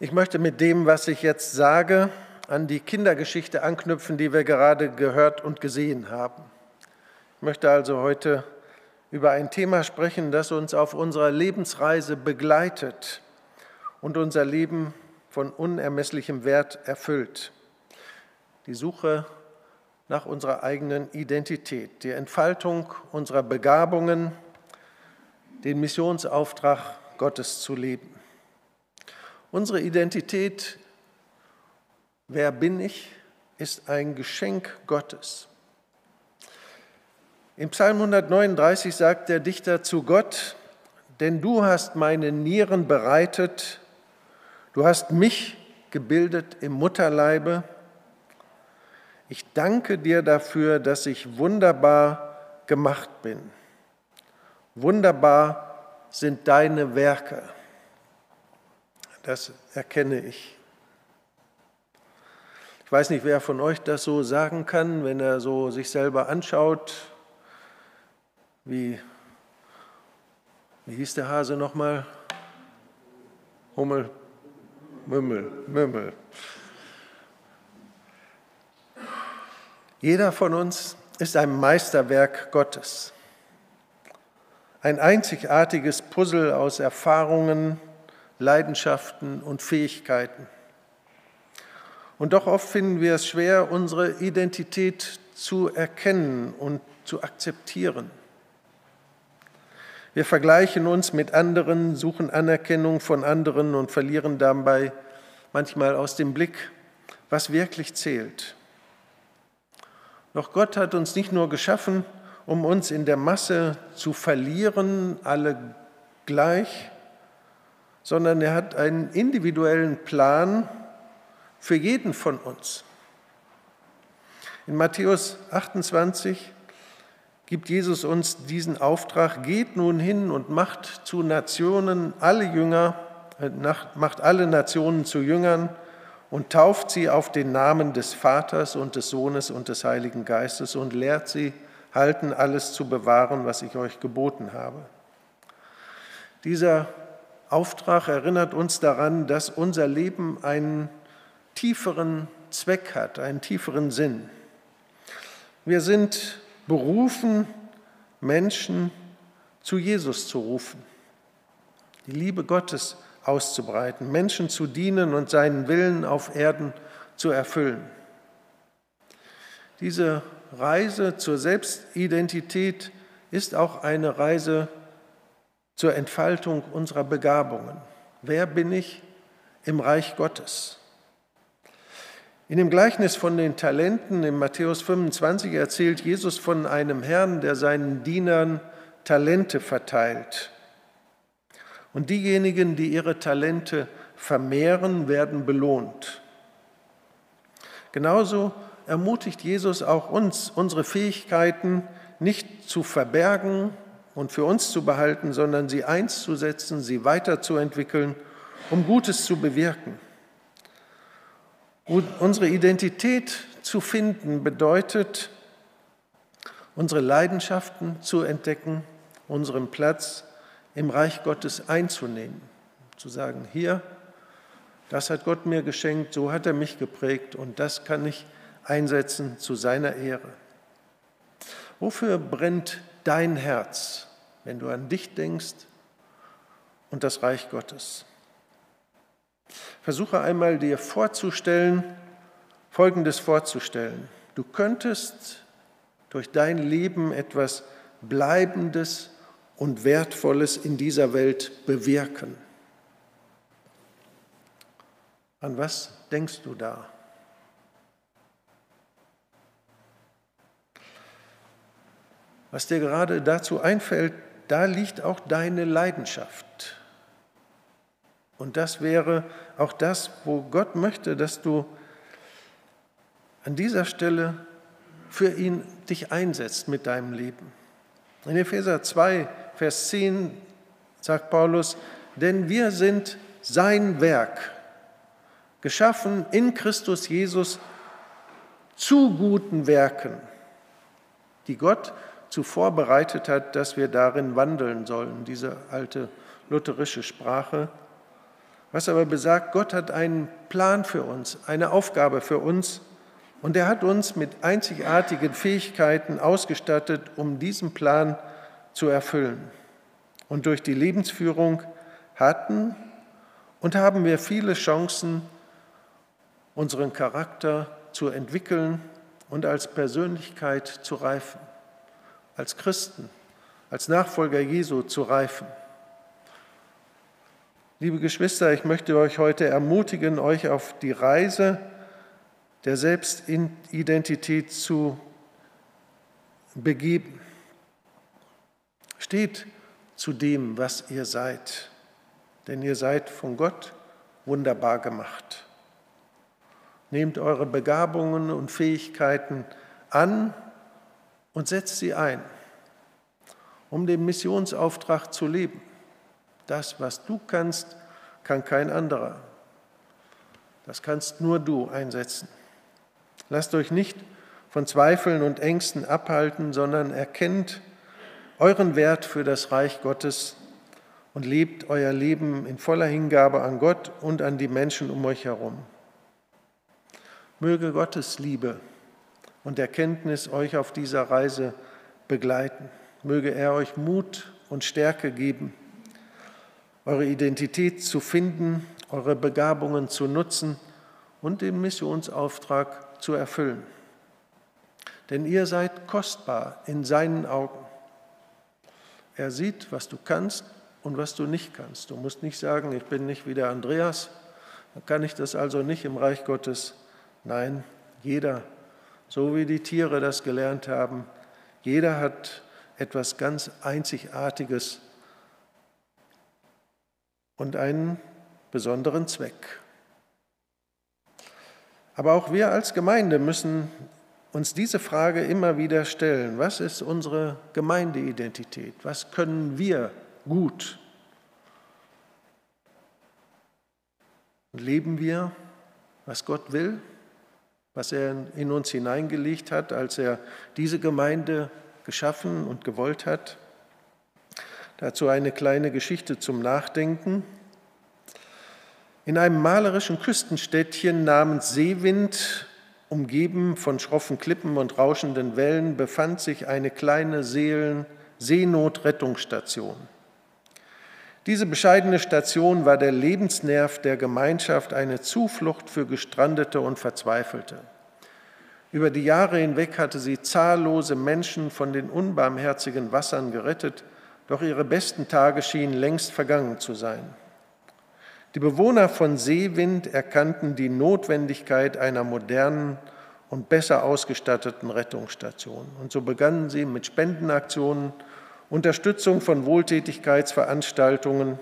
Ich möchte mit dem, was ich jetzt sage, an die Kindergeschichte anknüpfen, die wir gerade gehört und gesehen haben. Ich möchte also heute über ein Thema sprechen, das uns auf unserer Lebensreise begleitet und unser Leben von unermesslichem Wert erfüllt. Die Suche nach unserer eigenen Identität, die Entfaltung unserer Begabungen, den Missionsauftrag Gottes zu leben. Unsere Identität, wer bin ich, ist ein Geschenk Gottes. Im Psalm 139 sagt der Dichter zu Gott, denn du hast meine Nieren bereitet, du hast mich gebildet im Mutterleibe. Ich danke dir dafür, dass ich wunderbar gemacht bin. Wunderbar sind deine Werke. Das erkenne ich. Ich weiß nicht, wer von euch das so sagen kann, wenn er so sich selber anschaut. Wie, wie hieß der Hase nochmal? Hummel, Mümmel, Mümmel. Jeder von uns ist ein Meisterwerk Gottes. Ein einzigartiges Puzzle aus Erfahrungen, Leidenschaften und Fähigkeiten. Und doch oft finden wir es schwer, unsere Identität zu erkennen und zu akzeptieren. Wir vergleichen uns mit anderen, suchen Anerkennung von anderen und verlieren dabei manchmal aus dem Blick, was wirklich zählt. Doch Gott hat uns nicht nur geschaffen, um uns in der Masse zu verlieren, alle gleich, sondern er hat einen individuellen Plan für jeden von uns. In Matthäus 28 gibt Jesus uns diesen Auftrag, geht nun hin und macht zu Nationen alle Jünger, äh, macht alle Nationen zu Jüngern und tauft sie auf den Namen des Vaters und des Sohnes und des Heiligen Geistes und lehrt sie, halten alles zu bewahren, was ich euch geboten habe. Dieser Auftrag erinnert uns daran, dass unser Leben einen tieferen Zweck hat, einen tieferen Sinn. Wir sind berufen, Menschen zu Jesus zu rufen, die Liebe Gottes auszubreiten, Menschen zu dienen und seinen Willen auf Erden zu erfüllen. Diese Reise zur Selbstidentität ist auch eine Reise zur Entfaltung unserer Begabungen. Wer bin ich im Reich Gottes? In dem Gleichnis von den Talenten in Matthäus 25 erzählt Jesus von einem Herrn, der seinen Dienern Talente verteilt. Und diejenigen, die ihre Talente vermehren, werden belohnt. Genauso ermutigt Jesus auch uns, unsere Fähigkeiten nicht zu verbergen und für uns zu behalten, sondern sie einzusetzen, sie weiterzuentwickeln, um Gutes zu bewirken. Unsere Identität zu finden bedeutet, unsere Leidenschaften zu entdecken, unseren Platz im Reich Gottes einzunehmen, zu sagen, hier, das hat Gott mir geschenkt, so hat er mich geprägt und das kann ich einsetzen zu seiner Ehre. Wofür brennt dein Herz? Wenn du an dich denkst und das Reich Gottes. Versuche einmal dir vorzustellen, Folgendes vorzustellen. Du könntest durch dein Leben etwas Bleibendes und Wertvolles in dieser Welt bewirken. An was denkst du da? Was dir gerade dazu einfällt, da liegt auch deine Leidenschaft. Und das wäre auch das, wo Gott möchte, dass du an dieser Stelle für ihn dich einsetzt mit deinem Leben. In Epheser 2, Vers 10 sagt Paulus, denn wir sind sein Werk, geschaffen in Christus Jesus zu guten Werken, die Gott zuvor bereitet hat, dass wir darin wandeln sollen, diese alte lutherische Sprache. was aber besagt, Gott hat einen Plan für uns, eine Aufgabe für uns und er hat uns mit einzigartigen Fähigkeiten ausgestattet, um diesen Plan zu erfüllen. Und durch die Lebensführung hatten und haben wir viele Chancen, unseren Charakter zu entwickeln und als Persönlichkeit zu reifen, als Christen, als Nachfolger Jesu zu reifen. Liebe Geschwister, ich möchte euch heute ermutigen, euch auf die Reise der Selbstidentität zu begeben. Steht zu dem, was ihr seid, denn ihr seid von Gott wunderbar gemacht. Nehmt eure Begabungen und Fähigkeiten an und setzt sie ein, um den Missionsauftrag zu leben. Das, was du kannst, kann kein anderer. Das kannst nur du einsetzen. Lasst euch nicht von Zweifeln und Ängsten abhalten, sondern erkennt euren Wert für das Reich Gottes und lebt euer Leben in voller Hingabe an Gott und an die Menschen um euch herum. Möge Gottes Liebe und Erkenntnis euch auf dieser Reise begleiten. Möge er euch Mut und Stärke geben eure Identität zu finden, eure Begabungen zu nutzen und den Missionsauftrag zu erfüllen. Denn ihr seid kostbar in seinen Augen. Er sieht, was du kannst und was du nicht kannst. Du musst nicht sagen, ich bin nicht wie der Andreas, dann kann ich das also nicht im Reich Gottes. Nein, jeder, so wie die Tiere das gelernt haben, jeder hat etwas ganz Einzigartiges und einen besonderen Zweck. Aber auch wir als Gemeinde müssen uns diese Frage immer wieder stellen. Was ist unsere Gemeindeidentität? Was können wir gut? Leben wir, was Gott will, was er in uns hineingelegt hat, als er diese Gemeinde geschaffen und gewollt hat? Dazu eine kleine Geschichte zum Nachdenken. In einem malerischen Küstenstädtchen namens Seewind, umgeben von schroffen Klippen und rauschenden Wellen, befand sich eine kleine Seelen Seenotrettungsstation. Diese bescheidene Station war der Lebensnerv der Gemeinschaft, eine Zuflucht für Gestrandete und Verzweifelte. Über die Jahre hinweg hatte sie zahllose Menschen von den unbarmherzigen Wassern gerettet doch ihre besten Tage schienen längst vergangen zu sein. Die Bewohner von Seewind erkannten die Notwendigkeit einer modernen und besser ausgestatteten Rettungsstation. Und so begannen sie mit Spendenaktionen, Unterstützung von Wohltätigkeitsveranstaltungen,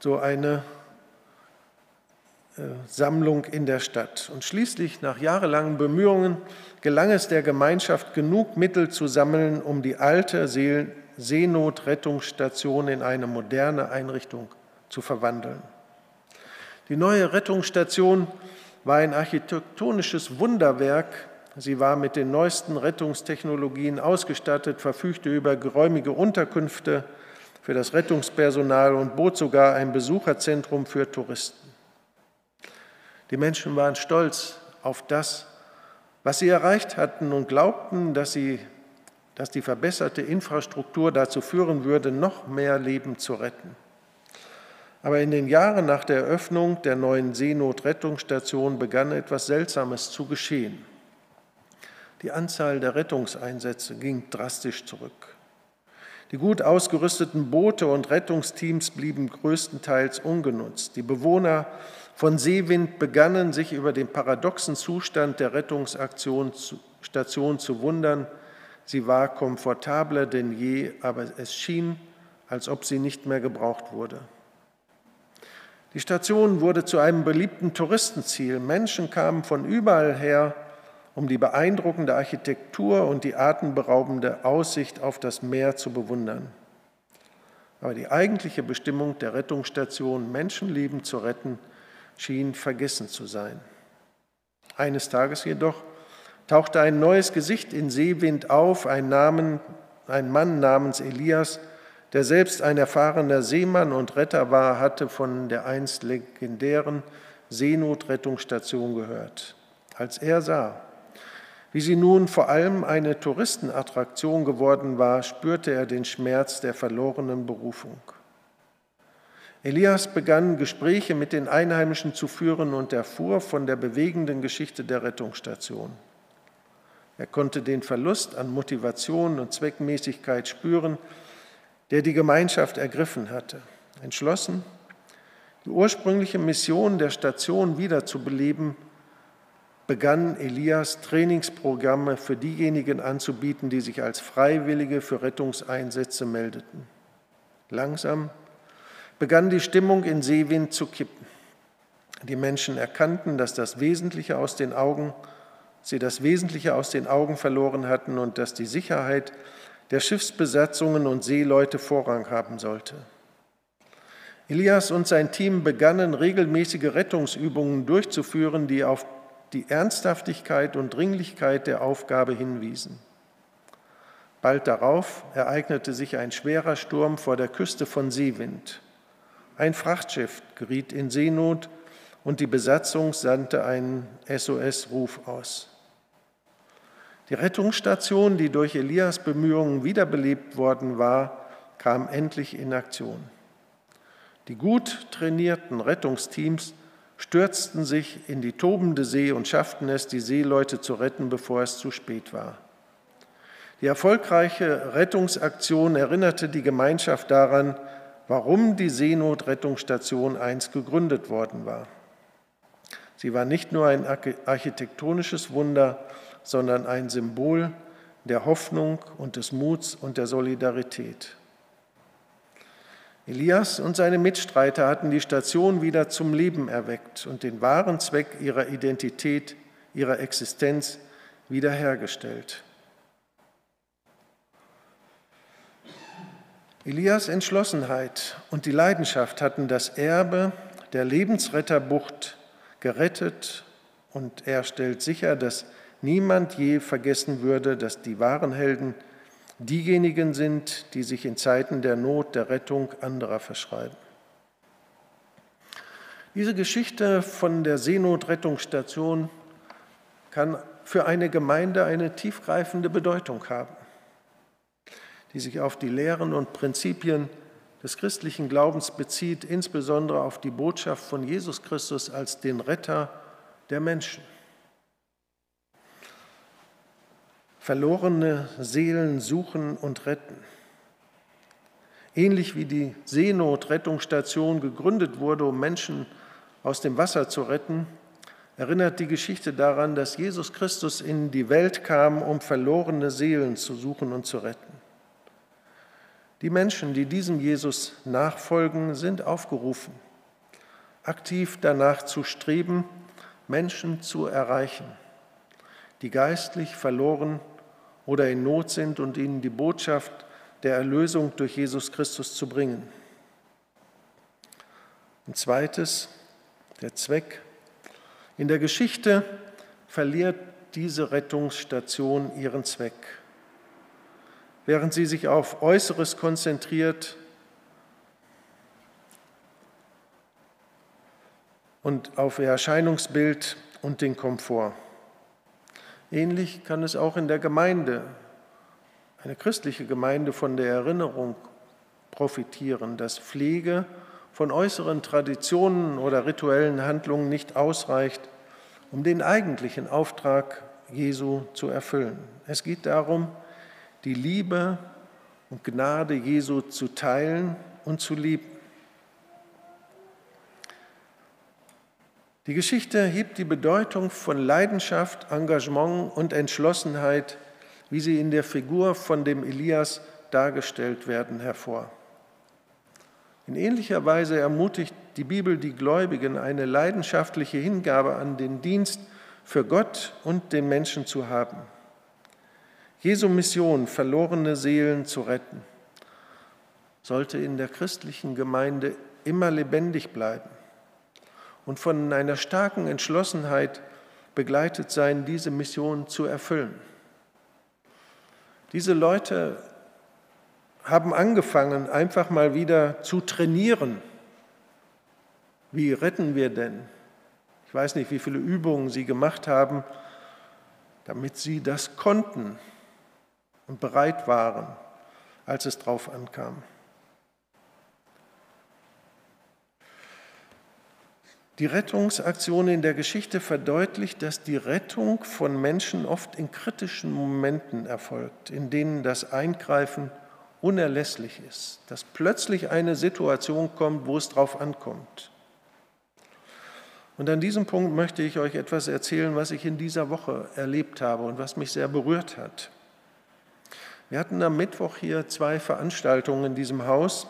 so eine äh, Sammlung in der Stadt. Und schließlich, nach jahrelangen Bemühungen, gelang es der Gemeinschaft, genug Mittel zu sammeln, um die alte Seenotrettungsstation in eine moderne Einrichtung zu verwandeln. Die neue Rettungsstation war ein architektonisches Wunderwerk. Sie war mit den neuesten Rettungstechnologien ausgestattet, verfügte über geräumige Unterkünfte für das Rettungspersonal und bot sogar ein Besucherzentrum für Touristen. Die Menschen waren stolz auf das, was sie erreicht hatten und glaubten, dass, sie, dass die verbesserte Infrastruktur dazu führen würde, noch mehr Leben zu retten. Aber in den Jahren nach der Eröffnung der neuen Seenotrettungsstation begann etwas Seltsames zu geschehen. Die Anzahl der Rettungseinsätze ging drastisch zurück. Die gut ausgerüsteten Boote und Rettungsteams blieben größtenteils ungenutzt. Die Bewohner von Seewind begannen, sich über den paradoxen Zustand der Rettungsstation zu wundern. Sie war komfortabler denn je, aber es schien, als ob sie nicht mehr gebraucht wurde. Die Station wurde zu einem beliebten Touristenziel. Menschen kamen von überall her, um die beeindruckende Architektur und die atemberaubende Aussicht auf das Meer zu bewundern. Aber die eigentliche Bestimmung der Rettungsstation, Menschenleben zu retten, schien vergessen zu sein. Eines Tages jedoch tauchte ein neues Gesicht in Seewind auf, ein, Namen, ein Mann namens Elias, der selbst ein erfahrener Seemann und Retter war, hatte von der einst legendären Seenotrettungsstation gehört. Als er sah, wie sie nun vor allem eine Touristenattraktion geworden war, spürte er den Schmerz der verlorenen Berufung. Elias begann Gespräche mit den Einheimischen zu führen und erfuhr von der bewegenden Geschichte der Rettungsstation. Er konnte den Verlust an Motivation und Zweckmäßigkeit spüren, der die Gemeinschaft ergriffen hatte. Entschlossen, die ursprüngliche Mission der Station wiederzubeleben, begann Elias Trainingsprogramme für diejenigen anzubieten, die sich als Freiwillige für Rettungseinsätze meldeten. Langsam begann die Stimmung in Seewind zu kippen. Die Menschen erkannten, dass das Wesentliche aus den Augen, sie das Wesentliche aus den Augen verloren hatten und dass die Sicherheit der Schiffsbesatzungen und Seeleute Vorrang haben sollte. Elias und sein Team begannen regelmäßige Rettungsübungen durchzuführen, die auf die Ernsthaftigkeit und Dringlichkeit der Aufgabe hinwiesen. Bald darauf ereignete sich ein schwerer Sturm vor der Küste von Seewind. Ein Frachtschiff geriet in Seenot und die Besatzung sandte einen SOS-Ruf aus. Die Rettungsstation, die durch Elias Bemühungen wiederbelebt worden war, kam endlich in Aktion. Die gut trainierten Rettungsteams stürzten sich in die tobende See und schafften es, die Seeleute zu retten, bevor es zu spät war. Die erfolgreiche Rettungsaktion erinnerte die Gemeinschaft daran, warum die Seenotrettungsstation einst gegründet worden war. Sie war nicht nur ein architektonisches Wunder, sondern ein Symbol der Hoffnung und des Muts und der Solidarität. Elias und seine Mitstreiter hatten die Station wieder zum Leben erweckt und den wahren Zweck ihrer Identität, ihrer Existenz wiederhergestellt. Elias Entschlossenheit und die Leidenschaft hatten das Erbe der Lebensretterbucht gerettet und er stellt sicher, dass niemand je vergessen würde, dass die wahren Helden diejenigen sind, die sich in Zeiten der Not der Rettung anderer verschreiben. Diese Geschichte von der Seenotrettungsstation kann für eine Gemeinde eine tiefgreifende Bedeutung haben die sich auf die Lehren und Prinzipien des christlichen Glaubens bezieht, insbesondere auf die Botschaft von Jesus Christus als den Retter der Menschen. Verlorene Seelen suchen und retten. Ähnlich wie die Seenotrettungsstation gegründet wurde, um Menschen aus dem Wasser zu retten, erinnert die Geschichte daran, dass Jesus Christus in die Welt kam, um verlorene Seelen zu suchen und zu retten. Die Menschen, die diesem Jesus nachfolgen, sind aufgerufen, aktiv danach zu streben, Menschen zu erreichen, die geistlich verloren oder in Not sind und ihnen die Botschaft der Erlösung durch Jesus Christus zu bringen. Ein zweites, der Zweck. In der Geschichte verliert diese Rettungsstation ihren Zweck während sie sich auf Äußeres konzentriert und auf ihr Erscheinungsbild und den Komfort. Ähnlich kann es auch in der Gemeinde, eine christliche Gemeinde, von der Erinnerung profitieren, dass Pflege von äußeren Traditionen oder rituellen Handlungen nicht ausreicht, um den eigentlichen Auftrag Jesu zu erfüllen. Es geht darum, die Liebe und Gnade Jesu zu teilen und zu lieben. Die Geschichte hebt die Bedeutung von Leidenschaft, Engagement und Entschlossenheit, wie sie in der Figur von dem Elias dargestellt werden, hervor. In ähnlicher Weise ermutigt die Bibel die Gläubigen, eine leidenschaftliche Hingabe an den Dienst für Gott und den Menschen zu haben. Jesu Mission, verlorene Seelen zu retten, sollte in der christlichen Gemeinde immer lebendig bleiben und von einer starken Entschlossenheit begleitet sein, diese Mission zu erfüllen. Diese Leute haben angefangen, einfach mal wieder zu trainieren. Wie retten wir denn? Ich weiß nicht, wie viele Übungen sie gemacht haben, damit sie das konnten und bereit waren, als es drauf ankam. Die Rettungsaktion in der Geschichte verdeutlicht, dass die Rettung von Menschen oft in kritischen Momenten erfolgt, in denen das Eingreifen unerlässlich ist, dass plötzlich eine Situation kommt, wo es drauf ankommt. Und an diesem Punkt möchte ich euch etwas erzählen, was ich in dieser Woche erlebt habe und was mich sehr berührt hat. Wir hatten am Mittwoch hier zwei Veranstaltungen in diesem Haus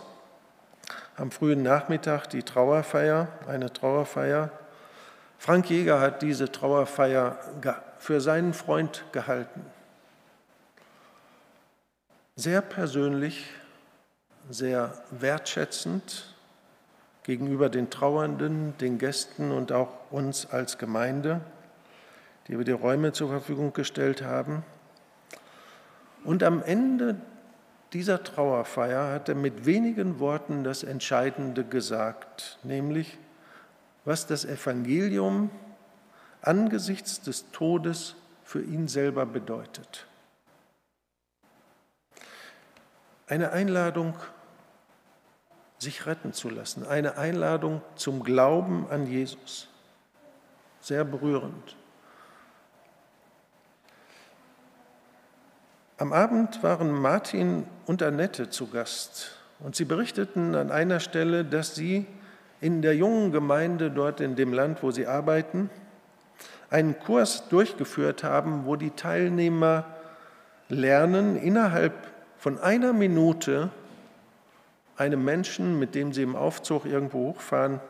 am frühen Nachmittag die Trauerfeier, eine Trauerfeier. Frank Jäger hat diese Trauerfeier für seinen Freund gehalten. Sehr persönlich, sehr wertschätzend gegenüber den Trauernden, den Gästen und auch uns als Gemeinde, die wir die Räume zur Verfügung gestellt haben. Und am Ende dieser Trauerfeier hat er mit wenigen Worten das Entscheidende gesagt, nämlich was das Evangelium angesichts des Todes für ihn selber bedeutet. Eine Einladung, sich retten zu lassen, eine Einladung zum Glauben an Jesus. Sehr berührend. Am Abend waren Martin und Annette zu Gast und sie berichteten an einer Stelle, dass sie in der jungen Gemeinde dort in dem Land, wo sie arbeiten, einen Kurs durchgeführt haben, wo die Teilnehmer lernen, innerhalb von einer Minute einem Menschen, mit dem sie im Aufzug irgendwo hochfahren,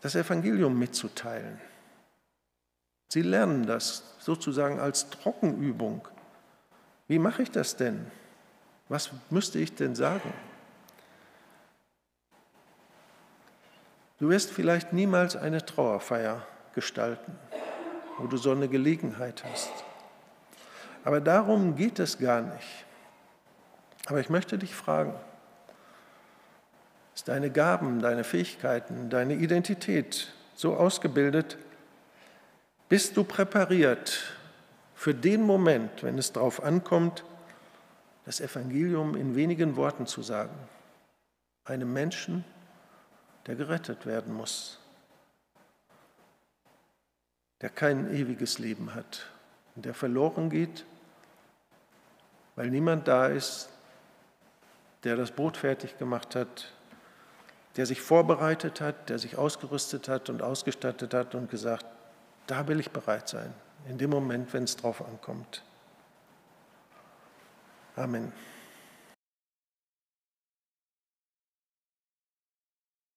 das Evangelium mitzuteilen. Sie lernen das sozusagen als Trockenübung wie mache ich das denn? Was müsste ich denn sagen? Du wirst vielleicht niemals eine Trauerfeier gestalten, wo du so eine Gelegenheit hast. Aber darum geht es gar nicht. Aber ich möchte dich fragen, ist deine Gaben, deine Fähigkeiten, deine Identität so ausgebildet? Bist du präpariert für den Moment, wenn es darauf ankommt, das Evangelium in wenigen Worten zu sagen. Einem Menschen, der gerettet werden muss, der kein ewiges Leben hat und der verloren geht, weil niemand da ist, der das Boot fertig gemacht hat, der sich vorbereitet hat, der sich ausgerüstet hat und ausgestattet hat und gesagt, da will ich bereit sein in dem Moment, wenn es drauf ankommt. Amen.